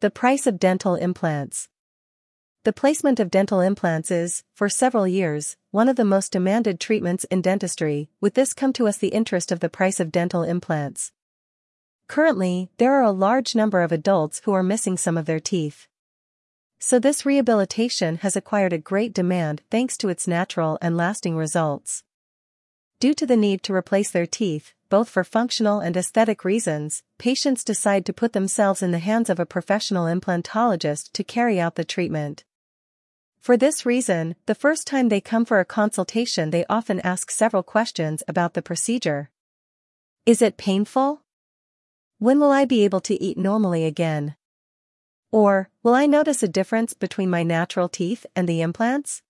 The price of dental implants. The placement of dental implants is, for several years, one of the most demanded treatments in dentistry, with this come to us the interest of the price of dental implants. Currently, there are a large number of adults who are missing some of their teeth. So this rehabilitation has acquired a great demand thanks to its natural and lasting results. Due to the need to replace their teeth, both for functional and aesthetic reasons, patients decide to put themselves in the hands of a professional implantologist to carry out the treatment. For this reason, the first time they come for a consultation they often ask several questions about the procedure. Is it painful? When will I be able to eat normally again? Or, will I notice a difference between my natural teeth and the implants?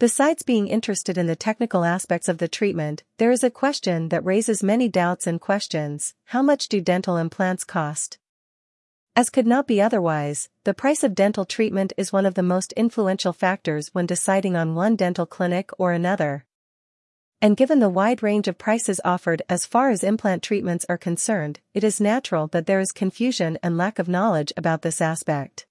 Besides being interested in the technical aspects of the treatment, there is a question that raises many doubts and questions how much do dental implants cost? As could not be otherwise, the price of dental treatment is one of the most influential factors when deciding on one dental clinic or another. And given the wide range of prices offered as far as implant treatments are concerned, it is natural that there is confusion and lack of knowledge about this aspect.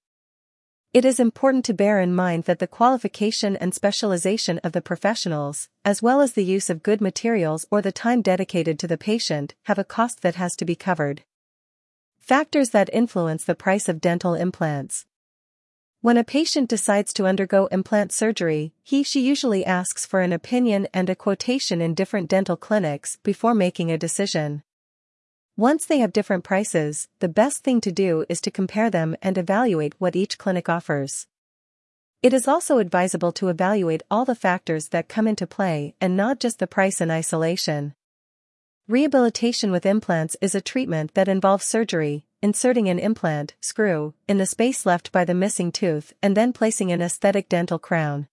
It is important to bear in mind that the qualification and specialization of the professionals, as well as the use of good materials or the time dedicated to the patient, have a cost that has to be covered. Factors that influence the price of dental implants. When a patient decides to undergo implant surgery, he she usually asks for an opinion and a quotation in different dental clinics before making a decision. Once they have different prices, the best thing to do is to compare them and evaluate what each clinic offers. It is also advisable to evaluate all the factors that come into play and not just the price in isolation. Rehabilitation with implants is a treatment that involves surgery, inserting an implant, screw, in the space left by the missing tooth and then placing an aesthetic dental crown.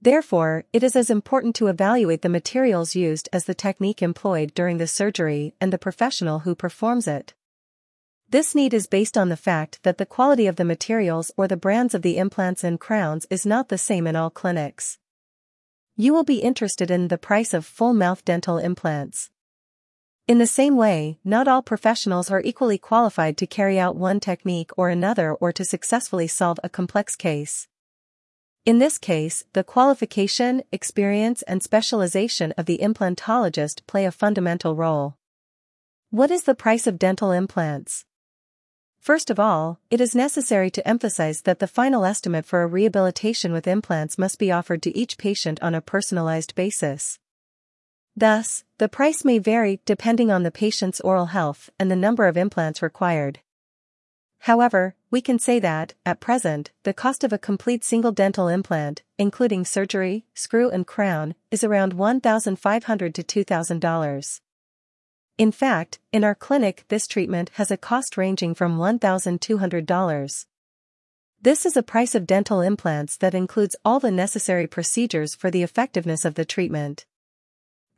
Therefore, it is as important to evaluate the materials used as the technique employed during the surgery and the professional who performs it. This need is based on the fact that the quality of the materials or the brands of the implants and crowns is not the same in all clinics. You will be interested in the price of full mouth dental implants. In the same way, not all professionals are equally qualified to carry out one technique or another or to successfully solve a complex case. In this case, the qualification, experience and specialization of the implantologist play a fundamental role. What is the price of dental implants? First of all, it is necessary to emphasize that the final estimate for a rehabilitation with implants must be offered to each patient on a personalized basis. Thus, the price may vary depending on the patient's oral health and the number of implants required. However, we can say that, at present, the cost of a complete single dental implant, including surgery, screw and crown, is around 1,500 to $2,000. In fact, in our clinic this treatment has a cost ranging from $1,200. This is a price of dental implants that includes all the necessary procedures for the effectiveness of the treatment.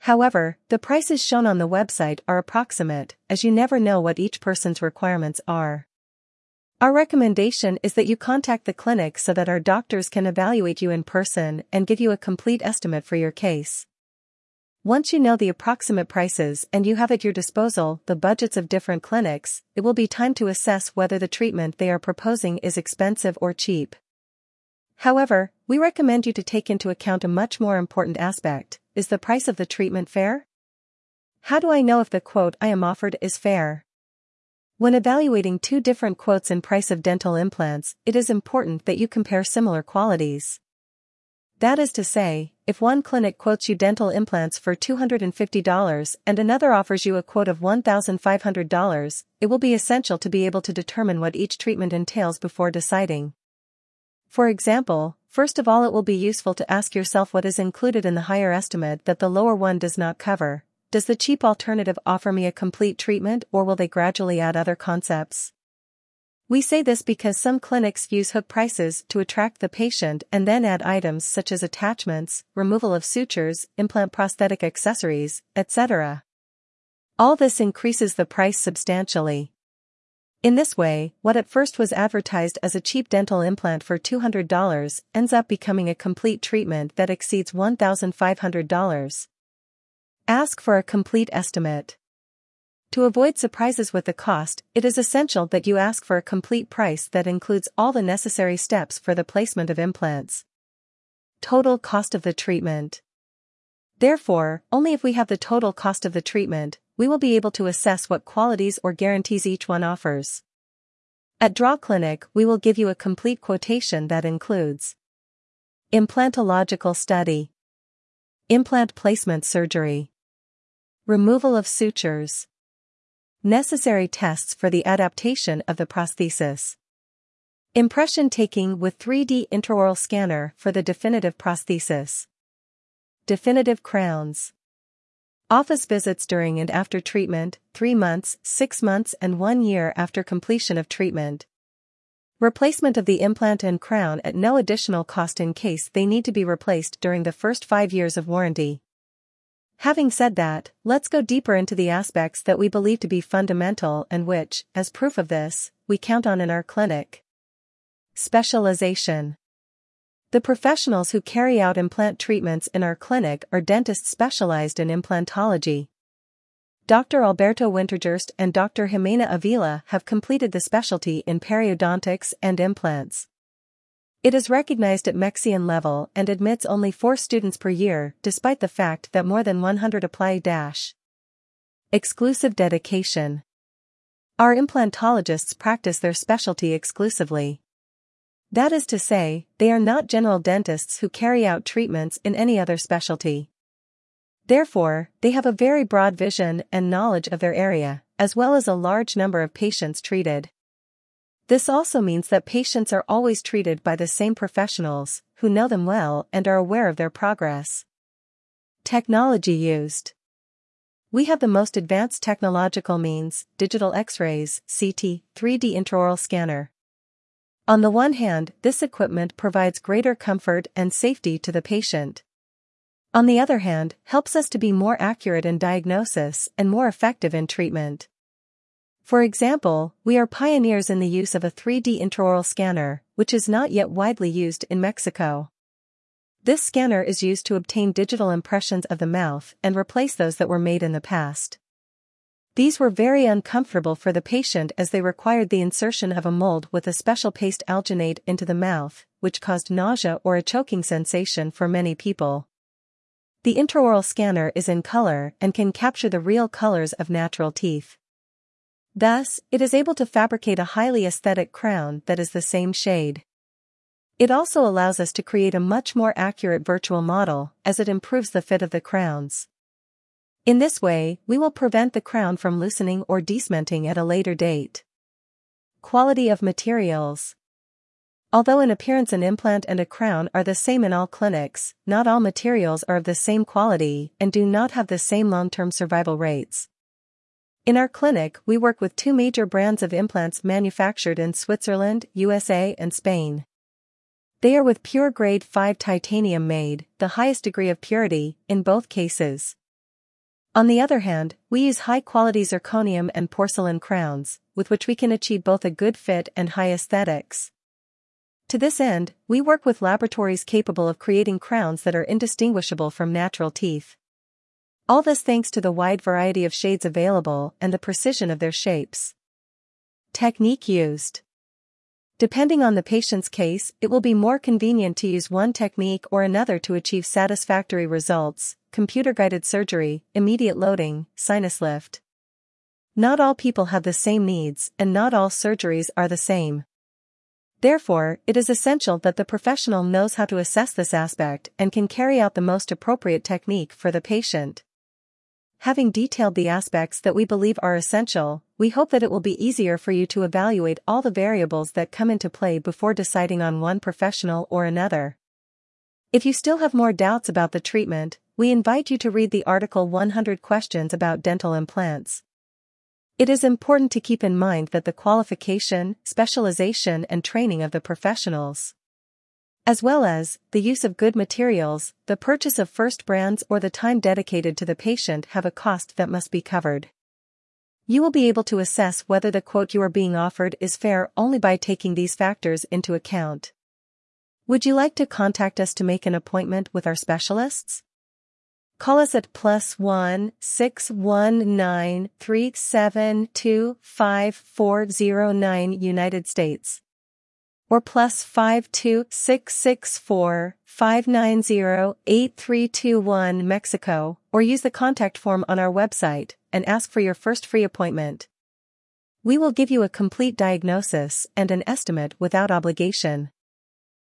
However, the prices shown on the website are approximate, as you never know what each person's requirements are. Our recommendation is that you contact the clinic so that our doctors can evaluate you in person and give you a complete estimate for your case. Once you know the approximate prices and you have at your disposal the budgets of different clinics, it will be time to assess whether the treatment they are proposing is expensive or cheap. However, we recommend you to take into account a much more important aspect, is the price of the treatment fair? How do I know if the quote I am offered is fair? When evaluating two different quotes in price of dental implants, it is important that you compare similar qualities. That is to say, if one clinic quotes you dental implants for $250 and another offers you a quote of $1,500, it will be essential to be able to determine what each treatment entails before deciding. For example, First of all it will be useful to ask yourself what is included in the higher estimate that the lower one does not cover. Does the cheap alternative offer me a complete treatment or will they gradually add other concepts? We say this because some clinics use hook prices to attract the patient and then add items such as attachments, removal of sutures, implant prosthetic accessories, etc. All this increases the price substantially. In this way, what at first was advertised as a cheap dental implant for $200 ends up becoming a complete treatment that exceeds $1,500. Ask for a complete estimate. To avoid surprises with the cost, it is essential that you ask for a complete price that includes all the necessary steps for the placement of implants. Total cost of the treatment. Therefore, only if we have the total cost of the treatment, we will be able to assess what qualities or guarantees each one offers. At Draw Clinic, we will give you a complete quotation that includes Implantological study, Implant placement surgery, Removal of sutures, Necessary tests for the adaptation of the prosthesis. Impression taking with 3D intraoral scanner for the definitive prosthesis. Definitive crowns. Office visits during and after treatment, 3 months, 6 months and 1 year after completion of treatment. Replacement of the implant and crown at no additional cost in case they need to be replaced during the first 5 years of warranty. Having said that, let's go deeper into the aspects that we believe to be fundamental and which, as proof of this, we count on in our clinic. Specialization. The professionals who carry out implant treatments in our clinic are dentists specialized in implantology. Dr. Alberto Wintergerst and Dr. Jimena Avila have completed the specialty in periodontics and implants. It is recognized at Mexican level and admits only four students per year despite the fact that more than 100 apply. Dash. Exclusive dedication. Our implantologists practice their specialty exclusively. That is to say, they are not general dentists who carry out treatments in any other specialty. Therefore, they have a very broad vision and knowledge of their area, as well as a large number of patients treated. This also means that patients are always treated by the same professionals, who know them well and are aware of their progress. Technology used. We have the most advanced technological means, digital X-rays, CT, 3D intraoral scanner. On the one hand, this equipment provides greater comfort and safety to the patient. On the other hand, helps us to be more accurate in diagnosis and more effective in treatment. For example, we are pioneers in the use of a 3D intraoral scanner, which is not yet widely used in Mexico. This scanner is used to obtain digital impressions of the mouth and replace those that were made in the past. These were very uncomfortable for the patient as they required the insertion of a mold with a special paste alginate into the mouth, which caused nausea or a choking sensation for many people. The intraoral scanner is in color and can capture the real colors of natural teeth. Thus, it is able to fabricate a highly aesthetic crown that is the same shade. It also allows us to create a much more accurate virtual model as it improves the fit of the crowns. In this way, we will prevent the crown from loosening or decementing at a later date. Quality of materials. Although in appearance an implant and a crown are the same in all clinics, not all materials are of the same quality and do not have the same long-term survival rates. In our clinic, we work with two major brands of implants manufactured in Switzerland, USA, and Spain. They are with pure grade 5 titanium made, the highest degree of purity, in both cases. On the other hand, we use high quality zirconium and porcelain crowns, with which we can achieve both a good fit and high aesthetics. To this end, we work with laboratories capable of creating crowns that are indistinguishable from natural teeth. All this thanks to the wide variety of shades available and the precision of their shapes. Technique used. Depending on the patient's case, it will be more convenient to use one technique or another to achieve satisfactory results, computer-guided surgery, immediate loading, sinus lift. Not all people have the same needs and not all surgeries are the same. Therefore, it is essential that the professional knows how to assess this aspect and can carry out the most appropriate technique for the patient. Having detailed the aspects that we believe are essential, we hope that it will be easier for you to evaluate all the variables that come into play before deciding on one professional or another. If you still have more doubts about the treatment, we invite you to read the article 100 Questions about Dental Implants. It is important to keep in mind that the qualification, specialization and training of the professionals as well as the use of good materials, the purchase of first brands or the time dedicated to the patient have a cost that must be covered. You will be able to assess whether the quote you are being offered is fair only by taking these factors into account. Would you like to contact us to make an appointment with our specialists? Call us at plus one six one nine three seven two five four zero nine United States. Or plus five two six six four five nine zero eight three two one Mexico, or use the contact form on our website and ask for your first free appointment. We will give you a complete diagnosis and an estimate without obligation.